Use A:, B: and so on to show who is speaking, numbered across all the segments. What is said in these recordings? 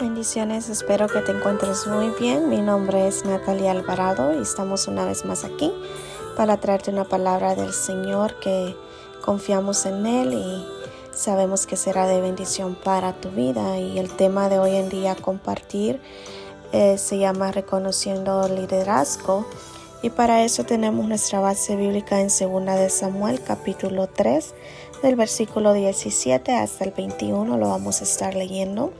A: Bendiciones, espero que te encuentres muy bien. Mi nombre es Natalia Alvarado y estamos una vez más aquí para traerte una palabra del Señor que confiamos en Él y sabemos que será de bendición para tu vida. Y el tema de hoy en día compartir eh, se llama Reconociendo Liderazgo. Y para eso tenemos nuestra base bíblica en 2 de Samuel capítulo 3 del versículo 17 hasta el 21 lo vamos a estar leyendo.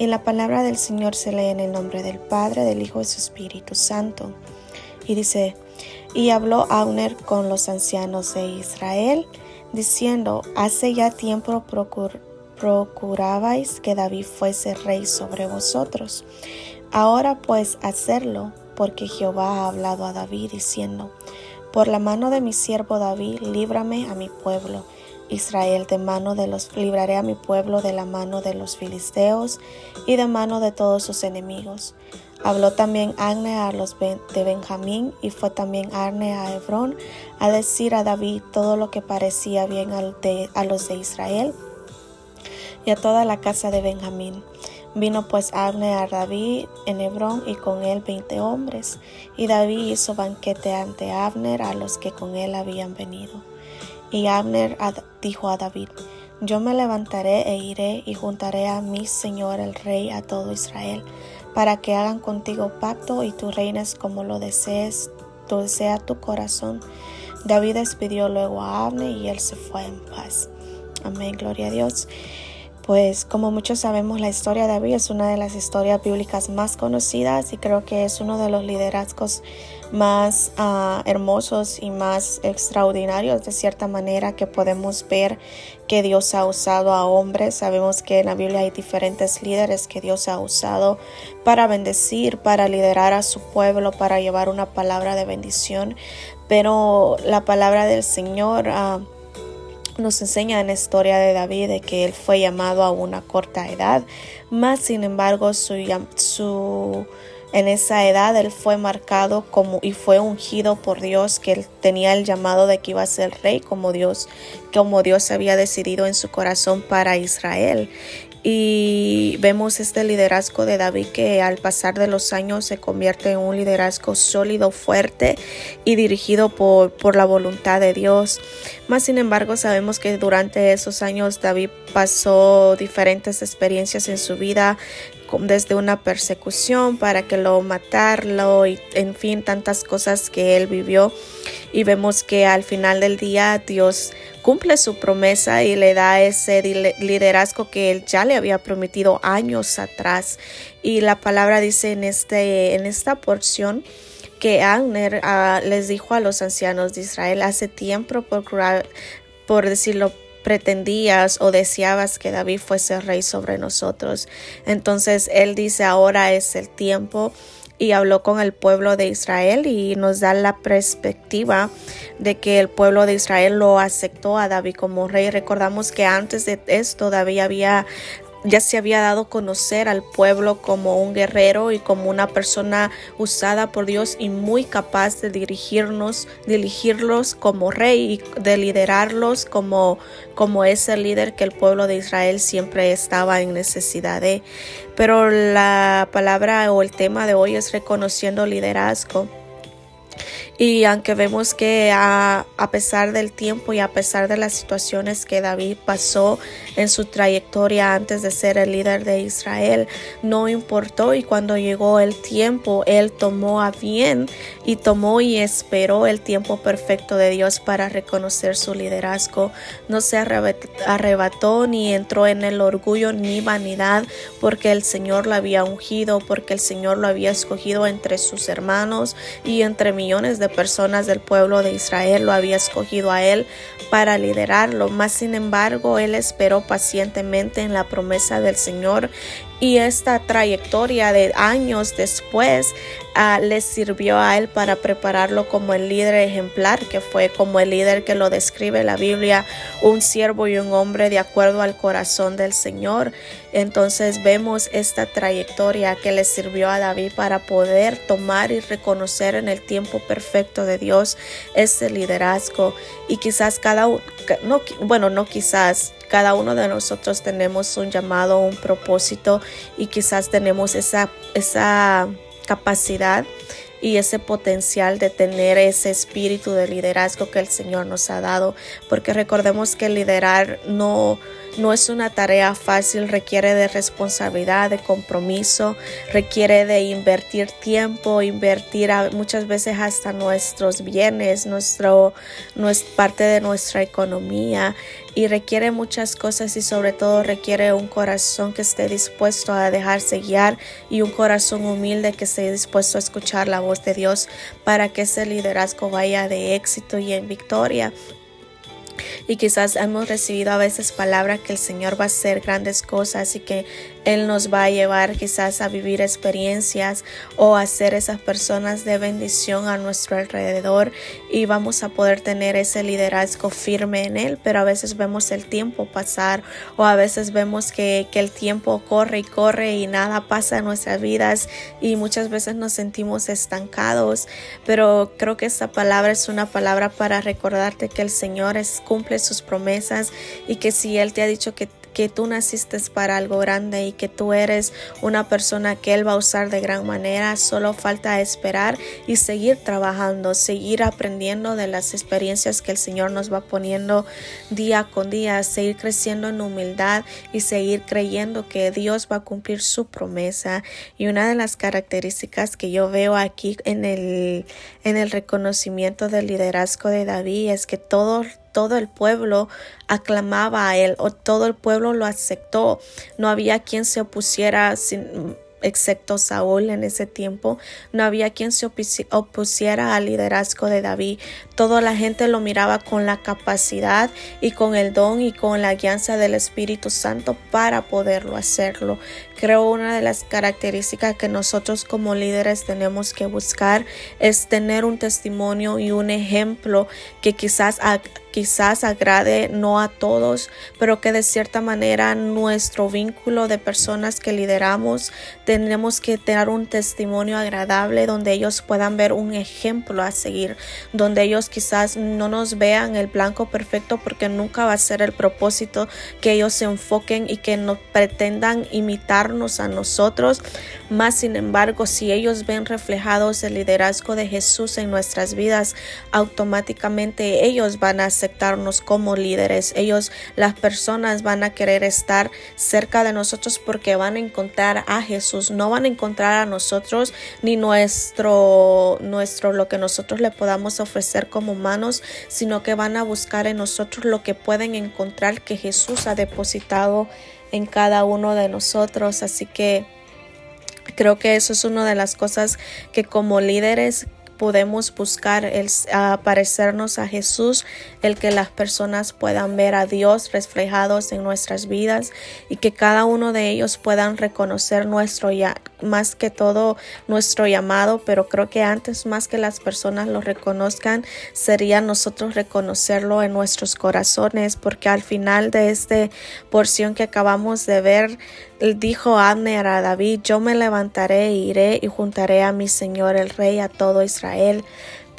A: Y la palabra del Señor se lee en el nombre del Padre, del Hijo y su Espíritu Santo. Y dice, y habló Auner con los ancianos de Israel, diciendo, hace ya tiempo procurabais que David fuese rey sobre vosotros. Ahora pues hacerlo, porque Jehová ha hablado a David, diciendo, por la mano de mi siervo David, líbrame a mi pueblo Israel de mano de los libraré a mi pueblo de la mano de los filisteos y de mano de todos sus enemigos. Habló también Agne a los de Benjamín y fue también Arne a Hebrón a decir a David todo lo que parecía bien a los de Israel y a toda la casa de Benjamín. Vino pues Agne a David en Hebrón y con él veinte hombres, y David hizo banquete ante Abner a los que con él habían venido. Y Abner dijo a David, Yo me levantaré e iré y juntaré a mi Señor el Rey a todo Israel, para que hagan contigo pacto y tú reines como lo desees, tú desea tu corazón. David despidió luego a Abner y él se fue en paz. Amén, gloria a Dios. Pues como muchos sabemos, la historia de David es una de las historias bíblicas más conocidas y creo que es uno de los liderazgos más ah, hermosos y más extraordinarios de cierta manera que podemos ver que Dios ha usado a hombres. Sabemos que en la Biblia hay diferentes líderes que Dios ha usado para bendecir, para liderar a su pueblo, para llevar una palabra de bendición. Pero la palabra del Señor... Uh, nos enseña en la historia de David de que él fue llamado a una corta edad, más sin embargo su, su en esa edad él fue marcado como y fue ungido por Dios, que él tenía el llamado de que iba a ser rey como Dios, como Dios había decidido en su corazón para Israel. Y vemos este liderazgo de David que al pasar de los años se convierte en un liderazgo sólido, fuerte y dirigido por, por la voluntad de Dios. Más sin embargo, sabemos que durante esos años David pasó diferentes experiencias en su vida desde una persecución para que lo matarlo y en fin tantas cosas que él vivió. Y vemos que al final del día Dios cumple su promesa y le da ese liderazgo que él ya le había prometido años atrás. Y la palabra dice en este en esta porción que Agner ah, les dijo a los ancianos de Israel hace tiempo por, por decirlo pretendías o deseabas que David fuese rey sobre nosotros. Entonces él dice ahora es el tiempo y habló con el pueblo de Israel y nos da la perspectiva de que el pueblo de Israel lo aceptó a David como rey. Recordamos que antes de esto David había ya se había dado a conocer al pueblo como un guerrero y como una persona usada por Dios y muy capaz de dirigirnos, dirigirlos como rey y de liderarlos como, como ese líder que el pueblo de Israel siempre estaba en necesidad de. Pero la palabra o el tema de hoy es reconociendo liderazgo. Y aunque vemos que a, pesar del tiempo y a pesar de las situaciones que David pasó en su trayectoria antes de ser el líder de Israel, no importó y cuando llegó el tiempo, él tomó a bien y tomó y esperó el tiempo perfecto de Dios para reconocer su liderazgo. No se arrebató ni entró en el orgullo ni vanidad porque el Señor lo había ungido, porque el Señor lo había escogido entre sus hermanos y entre millones de personas del pueblo de Israel lo había escogido a él para liderarlo. Mas sin embargo, él esperó pacientemente en la promesa del Señor y esta trayectoria de años después uh, le sirvió a él para prepararlo como el líder ejemplar que fue como el líder que lo describe la Biblia un siervo y un hombre de acuerdo al corazón del Señor entonces vemos esta trayectoria que le sirvió a David para poder tomar y reconocer en el tiempo perfecto de Dios ese liderazgo. Y quizás cada no bueno no quizás cada uno de nosotros tenemos un llamado, un propósito y quizás tenemos esa, esa capacidad y ese potencial de tener ese espíritu de liderazgo que el Señor nos ha dado, porque recordemos que liderar no no es una tarea fácil, requiere de responsabilidad, de compromiso, requiere de invertir tiempo, invertir muchas veces hasta nuestros bienes, nuestro, nuestra parte de nuestra economía y requiere muchas cosas y sobre todo requiere un corazón que esté dispuesto a dejarse guiar y un corazón humilde que esté dispuesto a escuchar la voz de Dios para que ese liderazgo vaya de éxito y en victoria y quizás hemos recibido a veces palabras que el Señor va a hacer grandes cosas y que Él nos va a llevar quizás a vivir experiencias o a ser esas personas de bendición a nuestro alrededor. Y vamos a poder tener ese liderazgo firme en Él, pero a veces vemos el tiempo pasar o a veces vemos que, que el tiempo corre y corre y nada pasa en nuestras vidas y muchas veces nos sentimos estancados, pero creo que esta palabra es una palabra para recordarte que el Señor es cumple sus promesas y que si Él te ha dicho que que tú naciste para algo grande y que tú eres una persona que Él va a usar de gran manera. Solo falta esperar y seguir trabajando, seguir aprendiendo de las experiencias que el Señor nos va poniendo día con día, seguir creciendo en humildad y seguir creyendo que Dios va a cumplir su promesa. Y una de las características que yo veo aquí en el, en el reconocimiento del liderazgo de David es que todo todo el pueblo aclamaba a él o todo el pueblo lo aceptó. No había quien se opusiera sin, excepto Saúl en ese tiempo. No había quien se opusiera al liderazgo de David. Toda la gente lo miraba con la capacidad y con el don y con la guianza del Espíritu Santo para poderlo hacerlo. Creo una de las características que nosotros como líderes tenemos que buscar es tener un testimonio y un ejemplo que quizás quizás agrade no a todos, pero que de cierta manera nuestro vínculo de personas que lideramos tenemos que tener un testimonio agradable donde ellos puedan ver un ejemplo a seguir, donde ellos quizás no nos vean el blanco perfecto porque nunca va a ser el propósito que ellos se enfoquen y que no pretendan imitarnos a nosotros, más sin embargo si ellos ven reflejados el liderazgo de Jesús en nuestras vidas, automáticamente ellos van a aceptarnos como líderes. Ellos, las personas van a querer estar cerca de nosotros porque van a encontrar a Jesús. No van a encontrar a nosotros ni nuestro, nuestro, lo que nosotros le podamos ofrecer como humanos, sino que van a buscar en nosotros lo que pueden encontrar que Jesús ha depositado en cada uno de nosotros. Así que creo que eso es una de las cosas que como líderes podemos buscar el parecernos a Jesús, el que las personas puedan ver a Dios reflejados en nuestras vidas y que cada uno de ellos puedan reconocer nuestro ya más que todo nuestro llamado, pero creo que antes más que las personas lo reconozcan sería nosotros reconocerlo en nuestros corazones, porque al final de esta porción que acabamos de ver dijo Abner a David, yo me levantaré e iré y juntaré a mi Señor el Rey a todo Israel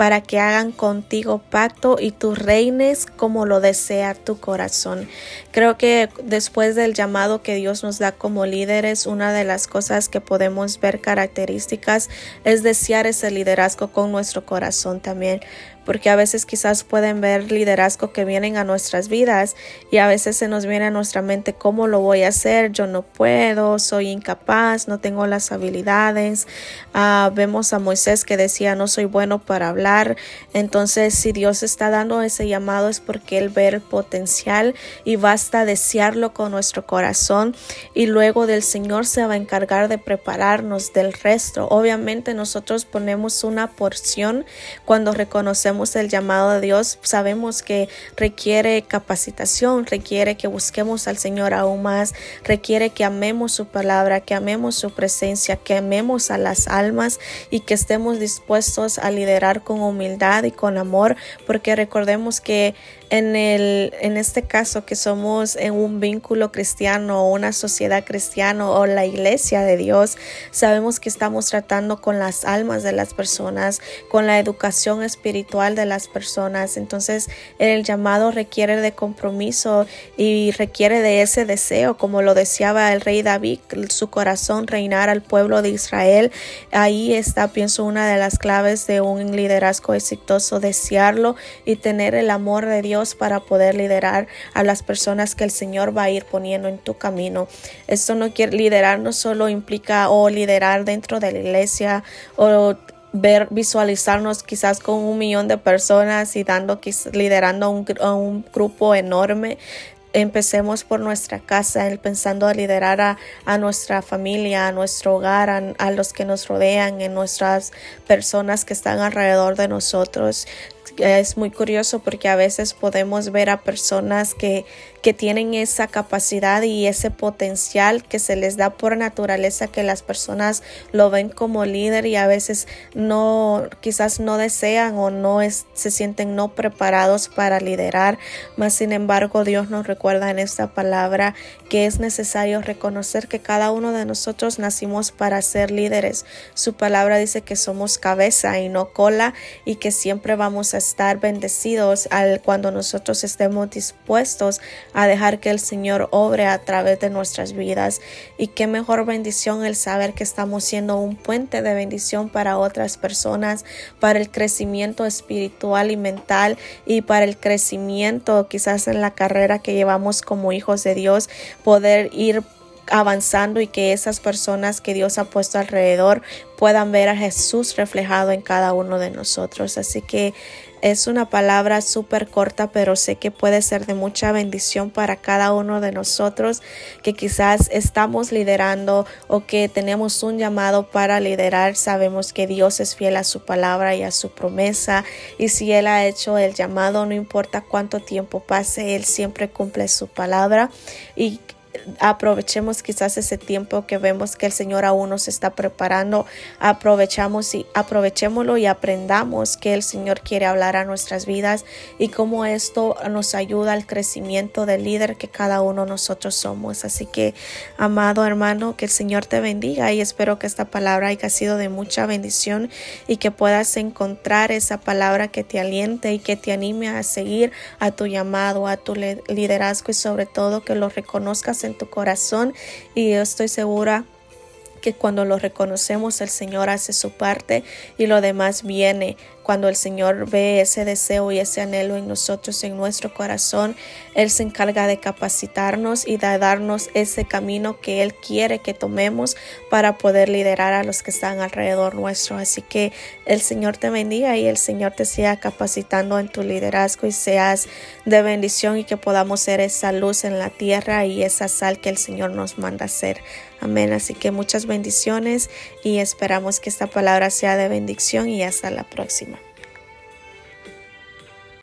A: para que hagan contigo pacto y tú reines como lo desea tu corazón. Creo que después del llamado que Dios nos da como líderes, una de las cosas que podemos ver características es desear ese liderazgo con nuestro corazón también porque a veces quizás pueden ver liderazgo que vienen a nuestras vidas y a veces se nos viene a nuestra mente cómo lo voy a hacer, yo no puedo, soy incapaz, no tengo las habilidades. Ah, vemos a Moisés que decía no soy bueno para hablar, entonces si Dios está dando ese llamado es porque Él ve el potencial y basta desearlo con nuestro corazón y luego del Señor se va a encargar de prepararnos del resto. Obviamente nosotros ponemos una porción cuando reconocemos el llamado de Dios, sabemos que requiere capacitación, requiere que busquemos al Señor aún más, requiere que amemos su palabra, que amemos su presencia, que amemos a las almas y que estemos dispuestos a liderar con humildad y con amor, porque recordemos que en, el, en este caso que somos en un vínculo cristiano o una sociedad cristiana o la iglesia de Dios, sabemos que estamos tratando con las almas de las personas, con la educación espiritual de las personas. Entonces el llamado requiere de compromiso y requiere de ese deseo, como lo deseaba el rey David, su corazón reinar al pueblo de Israel. Ahí está, pienso, una de las claves de un liderazgo exitoso, desearlo y tener el amor de Dios para poder liderar a las personas que el Señor va a ir poniendo en tu camino. Esto no quiere liderar, no solo implica o liderar dentro de la iglesia o ver, visualizarnos quizás con un millón de personas y dando, liderando a un grupo enorme, empecemos por nuestra casa, pensando a liderar a, nuestra familia, a nuestro hogar, a, los que nos rodean, en nuestras personas que están alrededor de nosotros es muy curioso porque a veces podemos ver a personas que, que tienen esa capacidad y ese potencial que se les da por naturaleza que las personas lo ven como líder y a veces no quizás no desean o no es, se sienten no preparados para liderar. Mas sin embargo Dios nos recuerda en esta palabra que es necesario reconocer que cada uno de nosotros nacimos para ser líderes. Su palabra dice que somos cabeza y no cola y que siempre vamos a estar bendecidos al cuando nosotros estemos dispuestos a dejar que el Señor obre a través de nuestras vidas. Y qué mejor bendición el saber que estamos siendo un puente de bendición para otras personas, para el crecimiento espiritual y mental y para el crecimiento quizás en la carrera que llevamos como hijos de Dios, poder ir avanzando y que esas personas que Dios ha puesto alrededor puedan ver a Jesús reflejado en cada uno de nosotros. Así que es una palabra súper corta, pero sé que puede ser de mucha bendición para cada uno de nosotros que quizás estamos liderando o que tenemos un llamado para liderar. Sabemos que Dios es fiel a su palabra y a su promesa. Y si Él ha hecho el llamado, no importa cuánto tiempo pase, Él siempre cumple su palabra. Y aprovechemos quizás ese tiempo que vemos que el Señor aún nos está preparando, aprovechamos y aprovechémoslo y aprendamos que el Señor quiere hablar a nuestras vidas y cómo esto nos ayuda al crecimiento del líder que cada uno nosotros somos. Así que, amado hermano, que el Señor te bendiga y espero que esta palabra haya sido de mucha bendición y que puedas encontrar esa palabra que te aliente y que te anime a seguir a tu llamado, a tu liderazgo y sobre todo que lo reconozcas en tu corazón y yo estoy segura que cuando lo reconocemos el Señor hace su parte y lo demás viene cuando el Señor ve ese deseo y ese anhelo en nosotros, en nuestro corazón, Él se encarga de capacitarnos y de darnos ese camino que Él quiere que tomemos para poder liderar a los que están alrededor nuestro. Así que el Señor te bendiga y el Señor te siga capacitando en tu liderazgo y seas de bendición y que podamos ser esa luz en la tierra y esa sal que el Señor nos manda ser. Amén. Así que muchas bendiciones y esperamos que esta palabra sea de bendición y hasta la próxima.